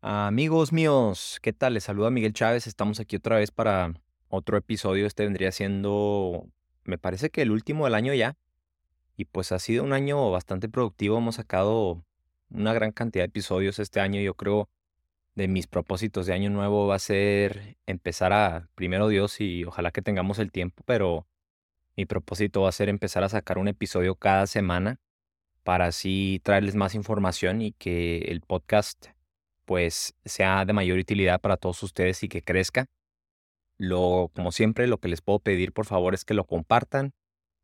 Amigos míos, ¿qué tal? Les saluda Miguel Chávez. Estamos aquí otra vez para otro episodio. Este vendría siendo, me parece que el último del año ya. Y pues ha sido un año bastante productivo. Hemos sacado una gran cantidad de episodios este año. Yo creo de mis propósitos de año nuevo va a ser empezar a, primero Dios, y ojalá que tengamos el tiempo, pero mi propósito va a ser empezar a sacar un episodio cada semana para así traerles más información y que el podcast pues sea de mayor utilidad para todos ustedes y que crezca. Lo, como siempre, lo que les puedo pedir por favor es que lo compartan,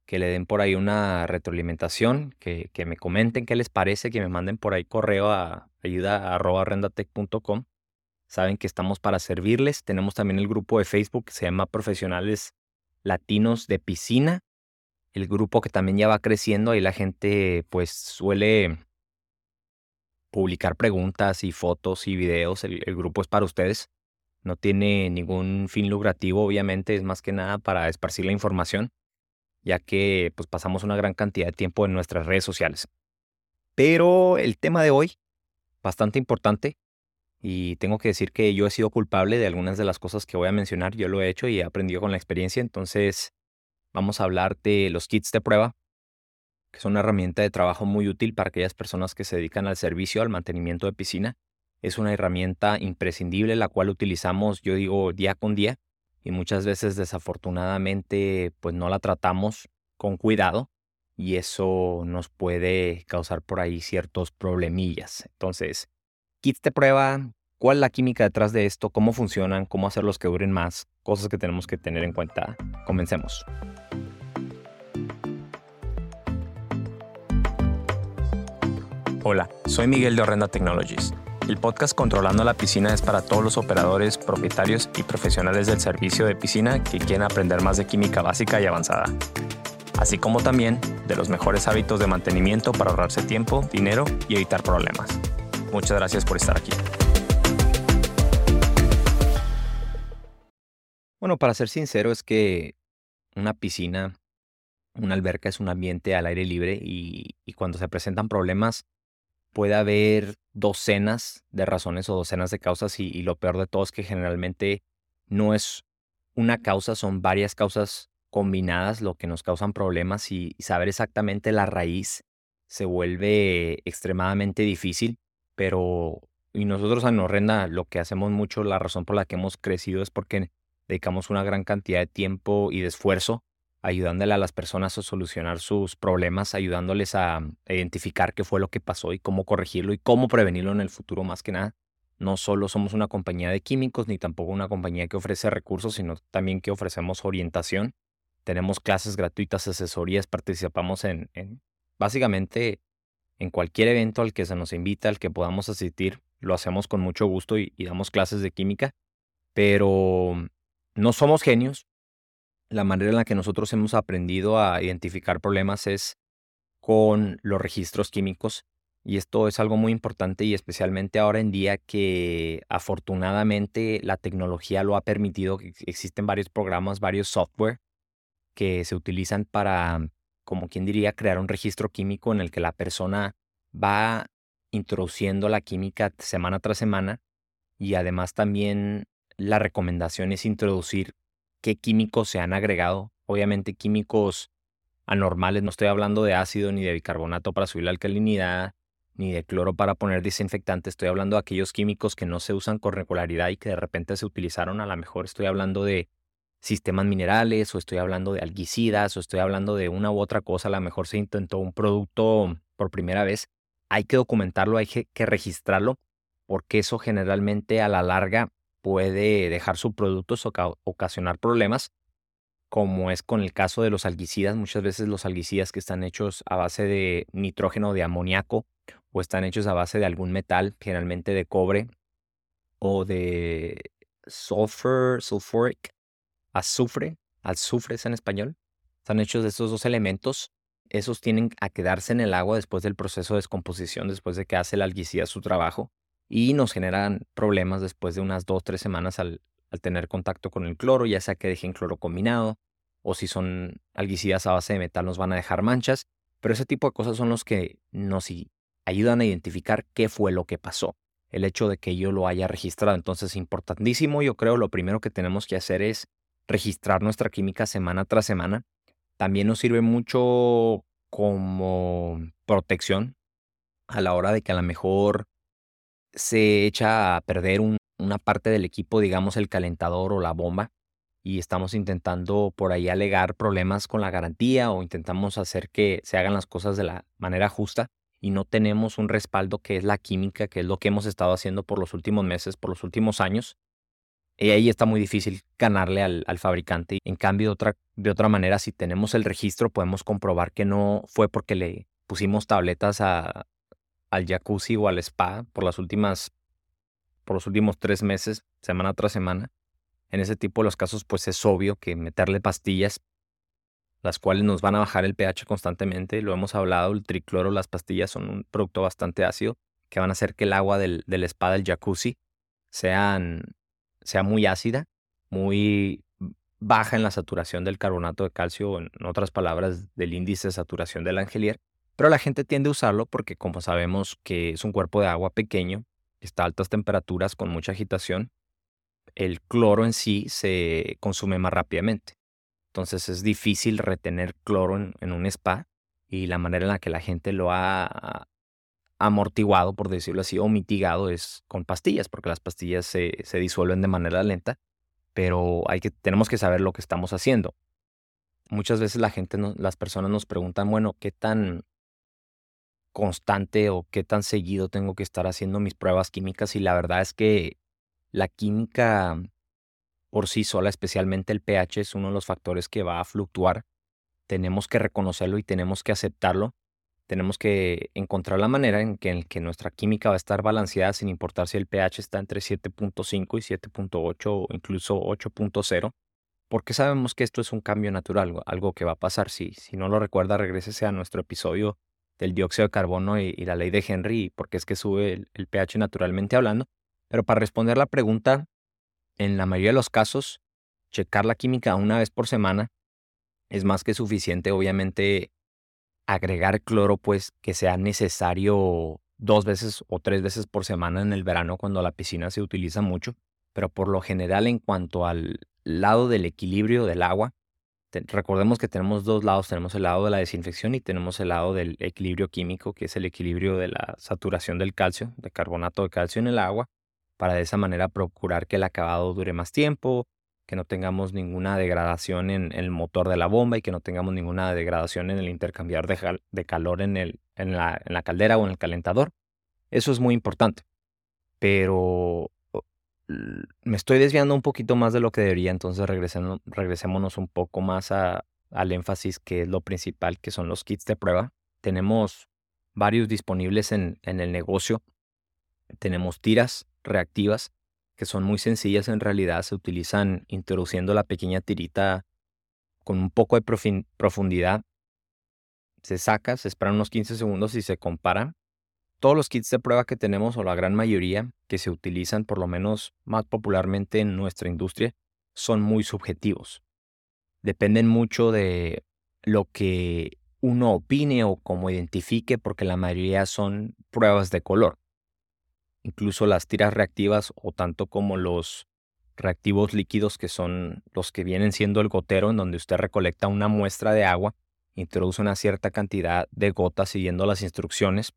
que le den por ahí una retroalimentación, que, que me comenten qué les parece, que me manden por ahí correo a ayuda.rendatec.com. Saben que estamos para servirles. Tenemos también el grupo de Facebook que se llama Profesionales Latinos de Piscina. El grupo que también ya va creciendo, ahí la gente pues suele publicar preguntas y fotos y videos. El, grupo es para ustedes. No tiene ningún fin lucrativo, obviamente, es más que nada para esparcir la información, ya que pues pasamos una gran cantidad de tiempo en nuestras redes sociales. Pero el tema de hoy, bastante importante, y tengo que decir que yo he sido culpable de algunas de las cosas que voy a mencionar, yo lo he hecho y he aprendido con la experiencia, entonces vamos a hablar de los kits de prueba, que es una herramienta de trabajo muy útil para aquellas personas que se dedican al servicio, al mantenimiento de piscina. Es una herramienta imprescindible la cual utilizamos, yo digo, día con día y muchas veces desafortunadamente pues no la tratamos con cuidado y eso nos puede causar por ahí ciertos problemillas. Entonces, kits de prueba, cuál es la química detrás de esto, cómo funcionan, cómo hacerlos que duren más, cosas que tenemos que tener en cuenta. Comencemos. Hola, soy Miguel de Horrenda Technologies. El podcast Controlando la Piscina es para todos los operadores, propietarios y profesionales del servicio de piscina que quieren aprender más de química básica y avanzada, así como también de los mejores hábitos de mantenimiento para ahorrarse tiempo, dinero y evitar problemas. Muchas gracias por estar aquí. Bueno, para ser sincero es que una piscina, una alberca es un ambiente al aire libre y, y cuando se presentan problemas puede haber docenas de razones o docenas de causas y, lo peor de todo es que generalmente no es una causa, son varias causas combinadas lo que nos causan problemas y, saber exactamente la raíz se vuelve extremadamente difícil, pero y nosotros en Norrenda lo que hacemos mucho, la razón por la que hemos crecido es porque dedicamos una gran cantidad de tiempo y de esfuerzo ayudándole a las personas a solucionar sus problemas, ayudándoles a identificar qué fue lo que pasó y cómo corregirlo y cómo prevenirlo en el futuro más que nada. No solo somos una compañía de químicos ni tampoco una compañía que ofrece recursos, sino también que ofrecemos orientación. Tenemos clases gratuitas, asesorías, participamos en, básicamente en cualquier evento al que se nos invita, al que podamos asistir, lo hacemos con mucho gusto y damos clases de química, pero no somos genios, la manera en la que nosotros hemos aprendido a identificar problemas es con los registros químicos. Y esto es algo muy importante y especialmente ahora en día que afortunadamente la tecnología lo ha permitido. Existen varios programas, varios software que se utilizan para, como quien diría, crear un registro químico en el que la persona va introduciendo la química semana tras semana y además también la recomendación es introducir qué químicos se han agregado. Obviamente químicos anormales, no estoy hablando de ácido ni de bicarbonato para subir la alcalinidad, ni de cloro para poner desinfectante, estoy hablando de aquellos químicos que no se usan con regularidad y que de repente se utilizaron, a lo mejor estoy hablando de sistemas minerales o estoy hablando de algicidas o estoy hablando de una u otra cosa, a lo mejor se intentó un producto por primera vez, hay que documentarlo, hay que registrarlo, porque eso generalmente a la larga puede dejar subproductos o ocasionar problemas, como es con el caso de los algicidas. Muchas veces los algicidas que están hechos a base de nitrógeno de amoníaco o están hechos a base de algún metal, generalmente de cobre o de sulfur, sulfuric, azufre, azufre es en español. Están hechos de estos dos elementos. Esos tienen a quedarse en el agua después del proceso de descomposición, después de que hace el algicida su trabajo y nos generan problemas después de unas dos, tres semanas al, tener contacto con el cloro, ya sea que dejen cloro combinado o si son algicidas a base de metal nos van a dejar manchas, pero ese tipo de cosas son los que nos ayudan a identificar qué fue lo que pasó. el hecho de que yo lo haya registrado. Entonces, importantísimo, yo creo, lo primero que tenemos que hacer es registrar nuestra química semana tras semana. También nos sirve mucho como protección a la hora de que a lo mejor se echa a perder una parte del equipo, digamos el calentador o la bomba, y estamos intentando por ahí alegar problemas con la garantía o intentamos hacer que se hagan las cosas de la manera justa y no tenemos un respaldo que es la química, que es lo que hemos estado haciendo por los últimos meses, por los últimos años. Y ahí está muy difícil ganarle al, fabricante. En cambio, de otra, de otra manera, si tenemos el registro, podemos comprobar que no fue porque le pusimos tabletas a, al jacuzzi o al spa por las últimas, por los últimos tres meses, semana tras semana. En ese tipo de los casos, pues es obvio que meterle pastillas, las cuales nos van a bajar el pH constantemente. Lo hemos hablado, el tricloro, las pastillas son un producto bastante ácido que van a hacer que el agua del, del spa, del jacuzzi, sean, sea muy ácida, muy baja en la saturación del carbonato de calcio, en otras palabras, del índice de saturación del angelier, pero la gente tiende a usarlo porque como sabemos que es un cuerpo de agua pequeño, está a altas temperaturas con mucha agitación, el cloro en sí se consume más rápidamente. Entonces es difícil retener cloro en, un spa y la manera en la que la gente lo ha amortiguado, por decirlo así, o mitigado es con pastillas, porque las pastillas se, se disuelven de manera lenta, pero hay que, tenemos que saber lo que estamos haciendo. Muchas veces la gente, las personas nos preguntan, bueno, ¿qué tan constante o qué tan seguido tengo que estar haciendo mis pruebas químicas y la verdad es que la química por sí sola, especialmente el pH, es uno de los factores que va a fluctuar. Tenemos que reconocerlo y tenemos que aceptarlo. Tenemos que encontrar la manera en que, que nuestra química va a estar balanceada sin importar si el pH está entre 7.5 y 7.8 o incluso 8.0 porque sabemos que esto es un cambio natural, algo que va a pasar. Si, si no lo recuerda, regrésese a nuestro episodio del dióxido de carbono y, la ley de Henry, porque es que sube el, pH naturalmente hablando. Pero para responder la pregunta, en la mayoría de los casos, checar la química una vez por semana es más que suficiente. Obviamente, agregar cloro, pues que sea necesario dos veces o tres veces por semana en el verano cuando la piscina se utiliza mucho. Pero por lo general, en cuanto al lado del equilibrio del agua, recordemos que tenemos dos lados, tenemos el lado de la desinfección y tenemos el lado del equilibrio químico, que es el equilibrio de la saturación del calcio, de carbonato de calcio en el agua, para de esa manera procurar que el acabado dure más tiempo, que no tengamos ninguna degradación en el motor de la bomba y que no tengamos ninguna degradación en el intercambiar de, calor en, el, en, la, en la caldera o en el calentador. Eso es muy importante. Pero estoy desviando un poquito más de lo que debería, entonces regresémonos un poco más al énfasis que es lo principal, que son los kits de prueba. Tenemos varios disponibles en, en el negocio. Tenemos tiras reactivas que son muy sencillas en realidad, se utilizan introduciendo la pequeña tirita con un poco de profundidad. Se saca, se esperan unos 15 segundos y se compara todos los kits de prueba que tenemos, o la gran mayoría que se utilizan por lo menos más popularmente en nuestra industria, son muy subjetivos. Dependen mucho de lo que uno opine o cómo identifique, porque la mayoría son pruebas de color. Incluso las tiras reactivas o tanto como los reactivos líquidos que son los que vienen siendo el gotero en donde usted recolecta una muestra de agua, introduce una cierta cantidad de gotas siguiendo las instrucciones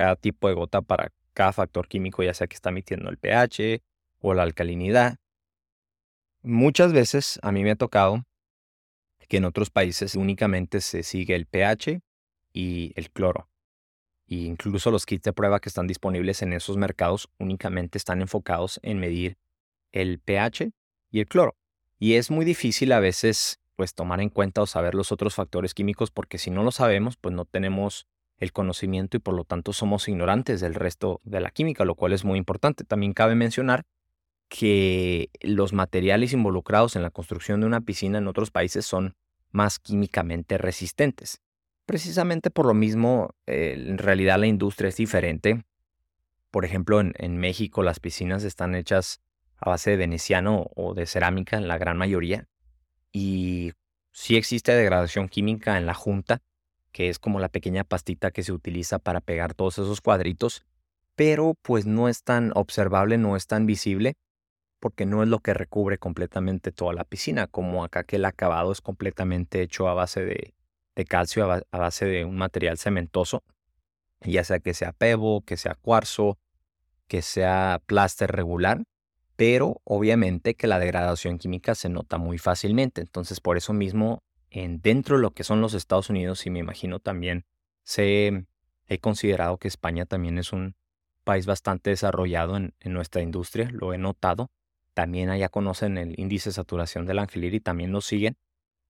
cada tipo de gota para cada factor químico, ya sea que está emitiendo el pH o la alcalinidad. Muchas veces a mí me ha tocado que en otros países únicamente se sigue el pH y el cloro. E incluso los kits de prueba que están disponibles en esos mercados únicamente están enfocados en medir el pH y el cloro. Y es muy difícil a veces pues tomar en cuenta o saber los otros factores químicos porque si no lo sabemos pues no tenemos el conocimiento y por lo tanto somos ignorantes del resto de la química, lo cual es muy importante. También cabe mencionar que los materiales involucrados en la construcción de una piscina en otros países son más químicamente resistentes. Precisamente por lo mismo, eh, en realidad la industria es diferente. Por ejemplo, en, en México las piscinas están hechas a base de veneciano o de cerámica en la gran mayoría. Y sí existe degradación química en la junta, que es como la pequeña pastita que se utiliza para pegar todos esos cuadritos, pero pues no es tan observable, no es tan visible, porque no es lo que recubre completamente toda la piscina, como acá que el acabado es completamente hecho a base de, calcio, a, base de un material cementoso, ya sea que sea pebo, que sea cuarzo, que sea pláster regular, pero obviamente que la degradación química se nota muy fácilmente. Entonces, por eso mismo, en, dentro de lo que son los Estados Unidos, y me imagino también, se, he considerado que España también es un país bastante desarrollado en, nuestra industria, lo he notado. También allá conocen el índice de saturación del angelir y también lo siguen.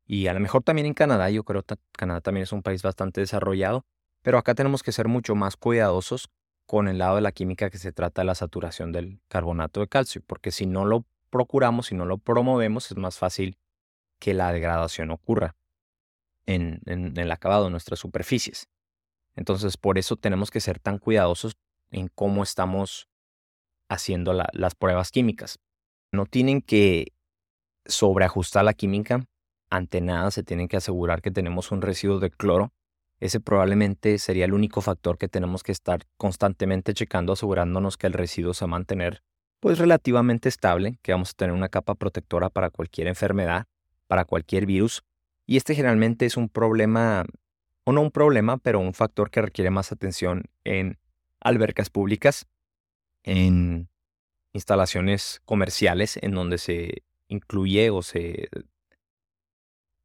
Y a lo mejor también en Canadá, yo creo que Canadá también es un país bastante desarrollado, pero acá tenemos que ser mucho más cuidadosos con el lado de la química que se trata de la saturación del carbonato de calcio, porque si no lo procuramos, si no lo promovemos, es más fácil que la degradación ocurra en, el acabado de nuestras superficies. Entonces, por eso tenemos que ser tan cuidadosos en cómo estamos haciendo las pruebas químicas. No tienen que sobreajustar la química, ante nada se tienen que asegurar que tenemos un residuo de cloro ese probablemente sería el único factor que tenemos que estar constantemente checando, asegurándonos que el residuo se va a mantener pues relativamente estable, que vamos a tener una capa protectora para cualquier enfermedad, para cualquier virus. Y este generalmente es un problema, o no un problema, pero un factor que requiere más atención en albercas públicas, en instalaciones comerciales, en donde se incluye o se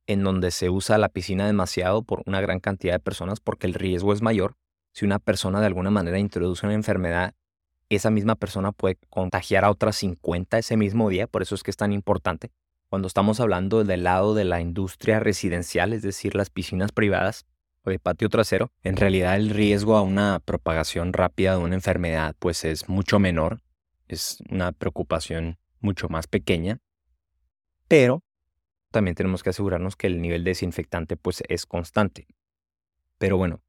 en donde se usa la piscina demasiado por una gran cantidad de personas porque el riesgo es mayor. Si una persona de alguna manera introduce una enfermedad, esa misma persona puede contagiar a otras 50 ese mismo día, por eso es que es tan importante. Cuando estamos hablando del lado de la industria residencial, es decir, las piscinas privadas o de patio trasero, en realidad el riesgo a una propagación rápida de una enfermedad pues es mucho menor, es una preocupación mucho más pequeña, pero también tenemos que asegurarnos que el nivel de desinfectante pues es constante. Pero bueno,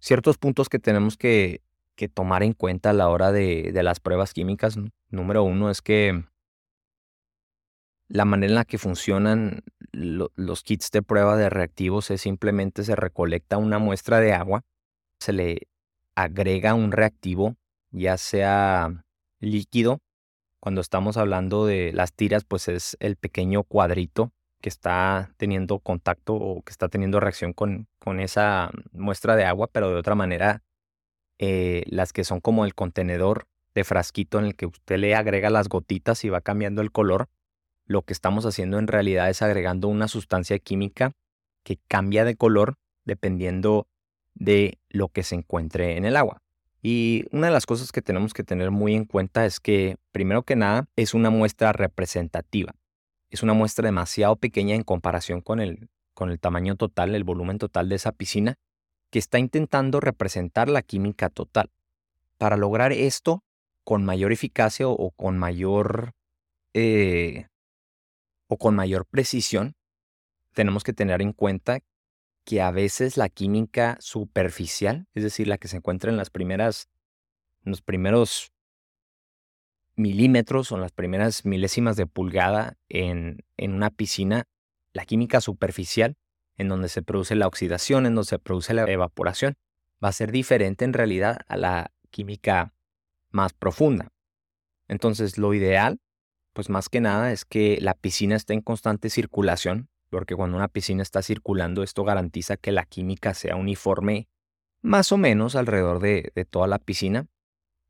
ciertos puntos que tenemos que, tomar en cuenta a la hora de, las pruebas químicas. Número uno es que la manera en la que funcionan los kits de prueba de reactivos es simplemente se recolecta una muestra de agua, se le agrega un reactivo, ya sea líquido. Cuando estamos hablando de las tiras, pues es el pequeño cuadrito que está teniendo contacto o que está teniendo reacción con, con esa muestra de agua, pero de otra manera, eh, las que son como el contenedor de frasquito en el que usted le agrega las gotitas y va cambiando el color, lo que estamos haciendo en realidad es agregando una sustancia química que cambia de color dependiendo de lo que se encuentre en el agua. Y una de las cosas que tenemos que tener muy en cuenta es que, primero que nada, es una muestra representativa es una muestra demasiado pequeña en comparación con el, con el tamaño total, el volumen total de esa piscina, que está intentando representar la química total. Para lograr esto con mayor eficacia o, con mayor eh, o con mayor precisión, tenemos que tener en cuenta que a veces la química superficial, es decir, la que se encuentra en las primeras, en los primeros milímetros o las primeras milésimas de pulgada en, en una piscina, la química superficial, en donde se produce la oxidación, en donde se produce la evaporación, va a ser diferente en realidad a la química más profunda. Entonces, lo ideal, pues más que nada, es que la piscina esté en constante circulación, porque cuando una piscina está circulando, esto garantiza que la química sea uniforme más o menos alrededor de, de toda la piscina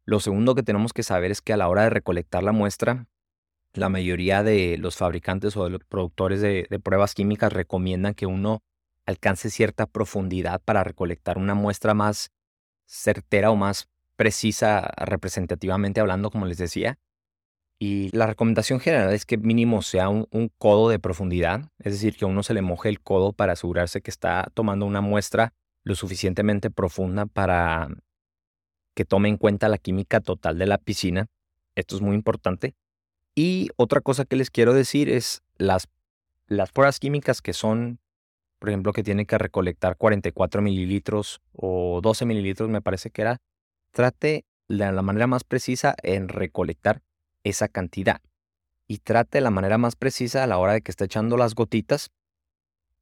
lo segundo que tenemos que saber es que a la hora de recolectar la muestra, la mayoría de los fabricantes o de los productores de, pruebas químicas recomiendan que uno alcance cierta profundidad para recolectar una muestra más certera o más precisa representativamente hablando, como les decía. Y la recomendación general es que mínimo sea un, codo de profundidad, es decir, que uno se le moje el codo para asegurarse que está tomando una muestra lo suficientemente profunda para que tome en cuenta la química total de la piscina. Esto es muy importante. Y otra cosa que les quiero decir es las, las pruebas químicas que son, por ejemplo, que tienen que recolectar 44 mililitros o 12 mililitros, me parece que era. Trate de la manera más precisa en recolectar esa cantidad. Y trate de la manera más precisa a la hora de que está echando las gotitas,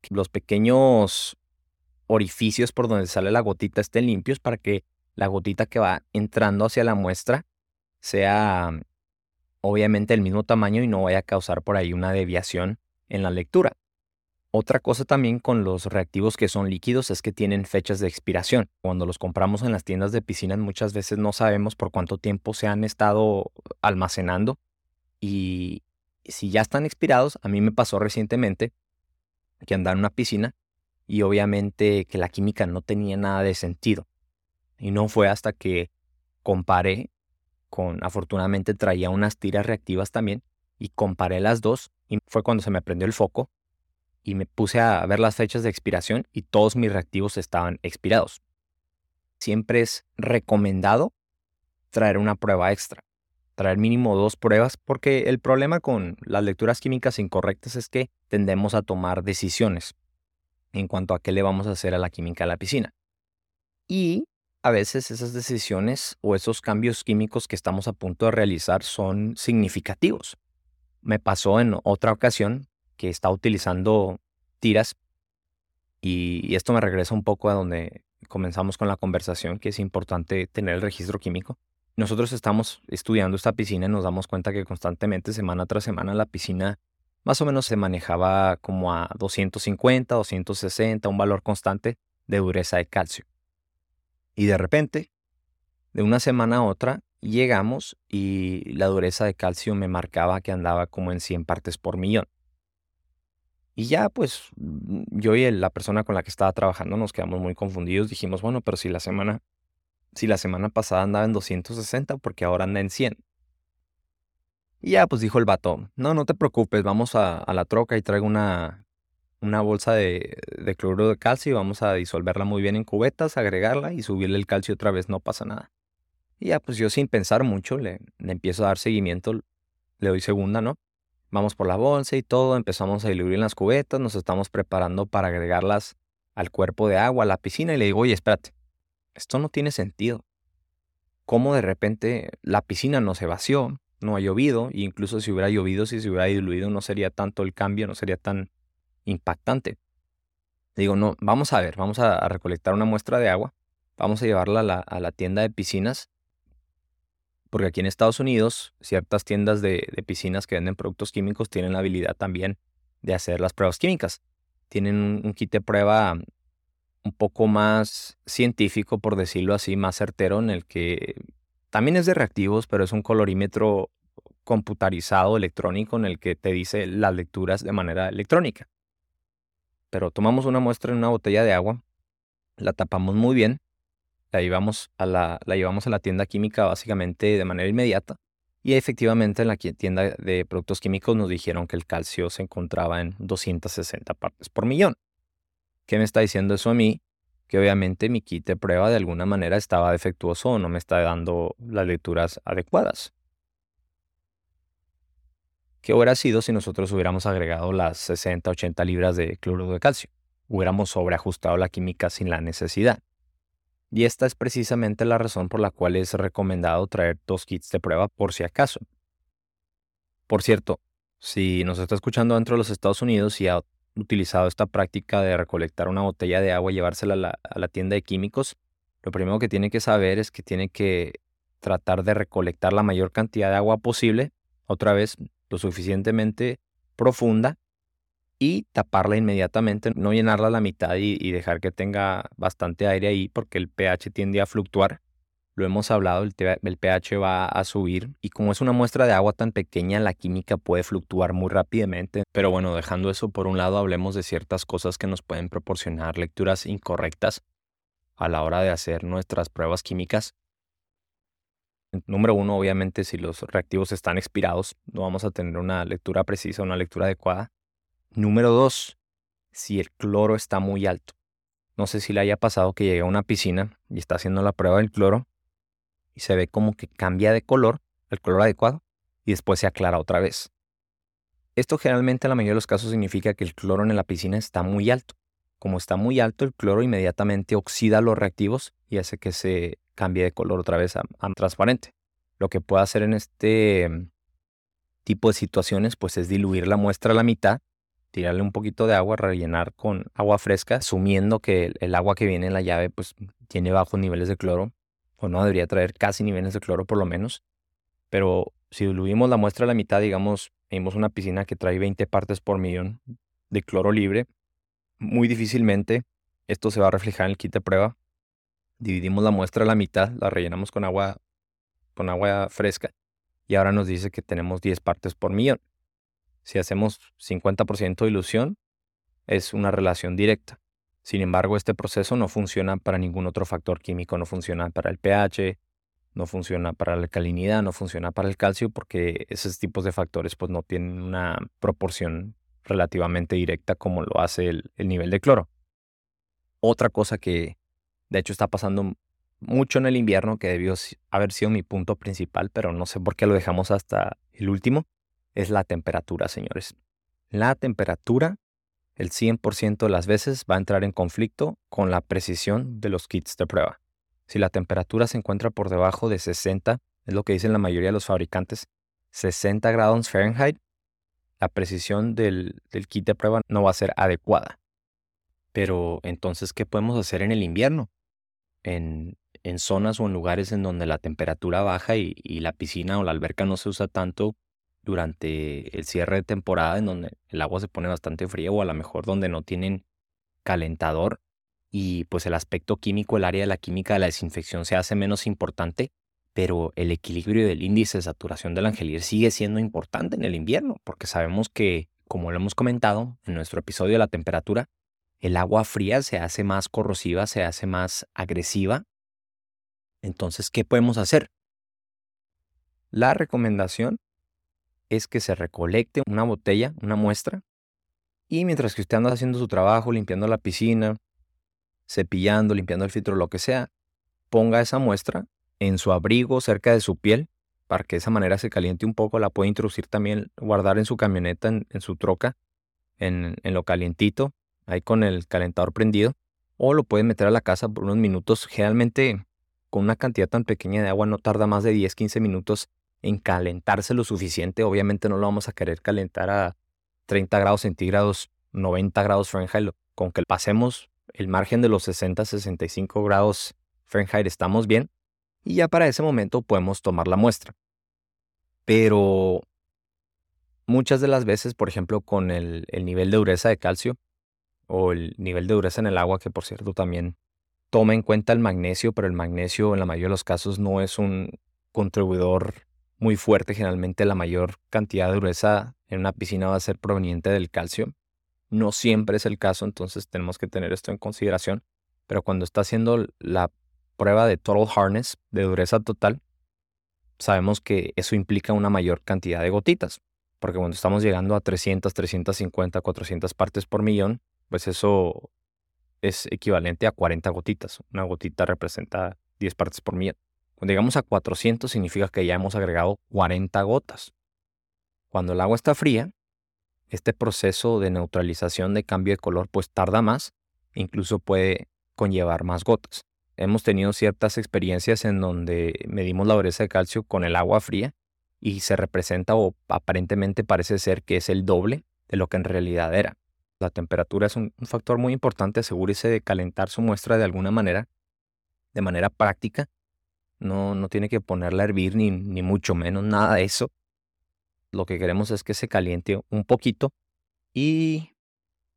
los pequeños orificios por donde sale la gotita estén limpios para que la gotita que va entrando hacia la muestra sea obviamente el mismo tamaño y no vaya a causar por ahí una deviación en la lectura. Otra cosa también con los reactivos que son líquidos es que tienen fechas de expiración. Cuando los compramos en las tiendas de piscinas muchas veces no sabemos por cuánto tiempo se han estado almacenando y si ya están expirados, a mí me pasó recientemente que andaba en una piscina y obviamente que la química no tenía nada de sentido. Y no fue hasta que comparé con, afortunadamente traía unas tiras reactivas también y comparé las dos y fue cuando se me prendió el foco y me puse a ver las fechas de expiración y todos mis reactivos estaban expirados. Siempre es recomendado traer una prueba extra, traer mínimo dos pruebas, porque el problema con las lecturas químicas incorrectas es que tendemos a tomar decisiones en cuanto a qué le vamos a hacer a la química a la piscina. Y a veces esas decisiones o esos cambios químicos que estamos a punto de realizar son significativos. Me pasó en otra ocasión que está utilizando tiras. Y, esto me regresa un poco a donde comenzamos con la conversación, que es importante tener el registro químico. Nosotros estamos estudiando esta piscina y nos damos cuenta que constantemente, semana tras semana, la piscina más o menos se manejaba como a 250, 260, un valor constante de dureza de calcio. Y de repente, de una semana a otra, llegamos y la dureza de calcio me marcaba que andaba como en 100 partes por millón. Y ya, pues, mm, yo y la persona con la que estaba trabajando nos quedamos muy confundidos. Dijimos, bueno, pero si la semana, si la semana pasada andaba en 260, porque ahora anda en 100. Y ya, pues dijo el vato, no, no te preocupes, vamos a, la troca y traigo una, una bolsa de, de, cloruro de calcio y vamos a disolverla muy bien en cubetas, agregarla y subirle el calcio otra vez, no pasa nada. Y ya, pues yo sin pensar mucho le, le empiezo a dar seguimiento, le doy segunda, ¿no? Vamos por la bolsa y todo, empezamos a diluir las cubetas, nos estamos preparando para agregarlas al cuerpo de agua, a la piscina, y le digo, oye, espérate, esto no tiene sentido. ¿Cómo de repente la piscina no se vació, no ha llovido, e incluso si hubiera llovido, si se hubiera diluido, no sería tanto el cambio, no sería tan impactante? digo, no, vamos a ver, vamos a, recolectar una muestra de agua, vamos a llevarla a la tienda de piscinas porque aquí en Estados Unidos ciertas tiendas de, piscinas que venden productos químicos tienen la habilidad también de hacer las pruebas químicas. Tienen un, kit de prueba un poco más científico, por decirlo así, más certero, en el que también es de reactivos, pero es un colorímetro computarizado electrónico en el que te dice las lecturas de manera electrónica. Pero tomamos una muestra en una botella de agua, la tapamos muy bien la llevamos a la, la llevamos a la tienda química básicamente de manera inmediata. Y efectivamente en la tienda de productos químicos nos dijeron que el calcio se encontraba en 260 partes por millón. ¿Qué me está diciendo eso a mí? Que obviamente mi kit de prueba de alguna manera estaba defectuoso o no me está dando las lecturas adecuadas. ¿Qué hubiera sido si nosotros hubiéramos agregado las 60, 80 libras de cloruro de calcio? Hubiéramos sobreajustado la química sin la necesidad. Y esta es precisamente la razón por la cual es recomendado traer dos kits de prueba por si acaso. Por cierto, si nos está escuchando dentro de los Estados Unidos y ha utilizado esta práctica de recolectar una botella de agua y llevársela a la, a la tienda de químicos, lo primero que tiene que saber es que tiene que tratar de recolectar la mayor cantidad de agua posible, otra vez lo suficientemente profunda y taparla inmediatamente, no llenarla a la mitad y, dejar que tenga bastante aire ahí porque el pH tiende a fluctuar. Lo hemos hablado, el, pH va a subir y como es una muestra de agua tan pequeña, la química puede fluctuar muy rápidamente. Pero bueno, dejando eso por un lado, hablemos de ciertas cosas que nos pueden proporcionar lecturas incorrectas a la hora de hacer nuestras pruebas químicas. Número uno, obviamente, si los reactivos están expirados, no vamos a tener una lectura precisa, una lectura adecuada. Número dos, si el cloro está muy alto. No sé si le haya pasado que llegue a una piscina y está haciendo la prueba del cloro y se ve como que cambia de color, el color adecuado, y después se aclara otra vez. Esto generalmente en la mayoría de los casos significa que el cloro en la piscina está muy alto. Como está muy alto, el cloro inmediatamente oxida los reactivos y hace que se cambie de color otra vez a, transparente. Lo que puede hacer en este mm, tipo de situaciones pues es diluir la muestra a la mitad tirarle un poquito de agua, rellenar con agua fresca, asumiendo que el, agua que viene en la llave pues tiene bajos niveles de cloro. o no debería traer casi niveles de cloro por lo menos. Pero si diluimos la muestra a la mitad, digamos, vimos una piscina que trae 20 partes por millón de cloro libre, muy difícilmente esto se va a reflejar en el kit de prueba. Dividimos la muestra a la mitad, la rellenamos con agua, con agua fresca y ahora nos dice que tenemos 10 partes por millón. Si hacemos 50% de dilución, es una relación directa. Sin embargo, este proceso no funciona para ningún otro factor químico, no funciona para el pH, no funciona para la alcalinidad, no funciona para el calcio, porque esos tipos de factores pues no tienen una proporción relativamente directa como lo hace el nivel de cloro. Otra cosa que de hecho está pasando mucho en el invierno, que debió haber sido mi punto principal, pero no sé por qué lo dejamos hasta el último, es la temperatura, señores. La temperatura el 100% de las veces va a entrar en conflicto con la precisión de los kits de prueba. Si la temperatura se encuentra por debajo de 60, es lo que dicen la mayoría de los fabricantes, 60 grados Fahrenheit, la precisión del, kit de prueba no va a ser adecuada. Pero entonces, ¿qué podemos hacer en el invierno? En, zonas o en lugares en donde la temperatura baja y la piscina o la alberca no se usa tanto, durante el cierre de temporada en donde el agua se pone bastante fría o a lo mejor donde no tienen calentador y pues el aspecto químico, el área de la química de la desinfección se hace menos importante, pero el equilibrio del índice de saturación del angelir sigue siendo importante en el invierno, porque sabemos que, como lo hemos comentado en nuestro episodio de la temperatura, el agua fría se hace más corrosiva, se hace más agresiva. Entonces, ¿qué podemos hacer? La recomendación es que se recolecte una botella, una muestra, y mientras que usted anda haciendo su trabajo, limpiando la piscina, cepillando, limpiando el filtro, lo que sea, ponga esa muestra en su abrigo cerca de su piel para que de esa manera se caliente un poco. La puede introducir también, guardar en su camioneta, en, su troca, en, en, lo calientito, ahí con el calentador prendido, o lo puede meter a la casa por unos minutos. Generalmente, con una cantidad tan pequeña de agua, no tarda más de 10-15 minutos en calentarse lo suficiente. Obviamente no lo vamos a querer calentar a 30 grados centígrados, 90 grados Fahrenheit. Con que pasemos el margen de los 60-65 grados Fahrenheit estamos bien. Y ya para ese momento podemos tomar la muestra. Pero muchas de las veces, por ejemplo, con el, el nivel de dureza de calcio o el nivel de dureza en el agua, que por cierto también toma en cuenta el magnesio, pero el magnesio en la mayoría de los casos no es un contribuidor muy fuerte, generalmente la mayor cantidad de dureza en una piscina va a ser proveniente del calcio. No siempre es el caso, entonces tenemos que tener esto en consideración. Pero cuando está haciendo la prueba de total hardness, de dureza total, sabemos que eso implica una mayor cantidad de gotitas. Porque cuando estamos llegando a 300, 350, 400 partes por millón, pues eso es equivalente a 40 gotitas. Una gotita representa 10 partes por millón. Cuando llegamos a 400 significa que ya hemos agregado 40 gotas. Cuando el agua está fría, este proceso de neutralización de cambio de color pues tarda más, incluso puede conllevar más gotas. Hemos tenido ciertas experiencias en donde medimos la dureza de calcio con el agua fría y se representa o aparentemente parece ser que es el doble de lo que en realidad era. La temperatura es un, factor muy importante, asegúrese de calentar su muestra de alguna manera, de manera práctica, no, no tiene que ponerla a hervir ni, ni mucho menos nada de eso. Lo que queremos es que se caliente un poquito. Y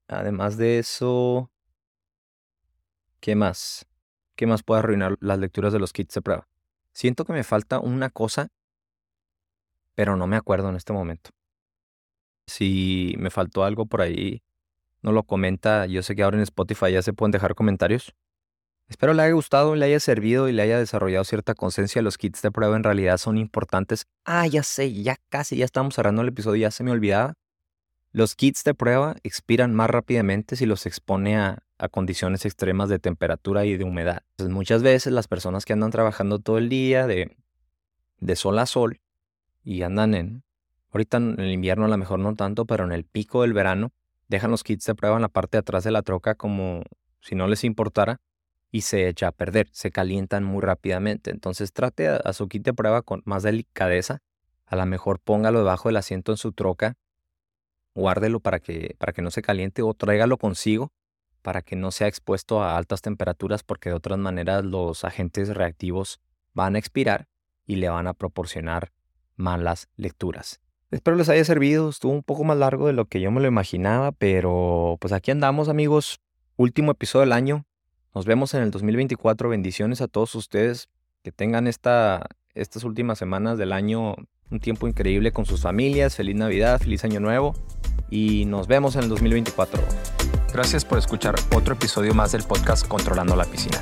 además de eso, ¿qué más? ¿Qué más puede arruinar las lecturas de los kits de prueba? Siento que me falta una cosa, pero no me acuerdo en este momento. Si me faltó algo por ahí, no lo comenta. Yo sé que ahora en Spotify ya se pueden dejar comentarios. Espero le haya gustado, le haya servido y le haya desarrollado cierta conciencia. Los kits de prueba en realidad son importantes. Ah, ya sé, ya casi, ya estamos cerrando el episodio, ya se me olvidaba. Los kits de prueba expiran más rápidamente si los expone a, condiciones extremas de temperatura y de humedad. muchas veces las personas que andan trabajando todo el día de, de sol a sol y andan en, ahorita en el invierno a lo mejor no tanto, pero en el pico del verano, dejan los kits de prueba en la parte de atrás de la troca como si no les importara y se echa a perder, se calientan muy rápidamente. Entonces trate a, su kit de prueba con más delicadeza. A lo mejor póngalo debajo del asiento en su troca, guárdelo para que, para que no se caliente o tráigalo consigo para que no sea expuesto a altas temperaturas porque de otras maneras los agentes reactivos van a expirar y le van a proporcionar malas lecturas. Espero les haya servido, estuvo un poco más largo de lo que yo me lo imaginaba, pero pues aquí andamos amigos, último episodio del año, nos vemos en el 2024, bendiciones a todos ustedes, que tengan esta, estas últimas semanas del año un tiempo increíble con sus familias, feliz Navidad, feliz Año Nuevo y nos vemos en el 2024. Gracias por escuchar otro episodio más del podcast Controlando la Piscina.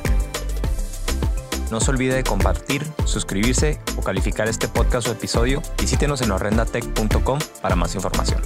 No se olvide de compartir, suscribirse o calificar este podcast o episodio. Visítenos en horrendatech.com para más información.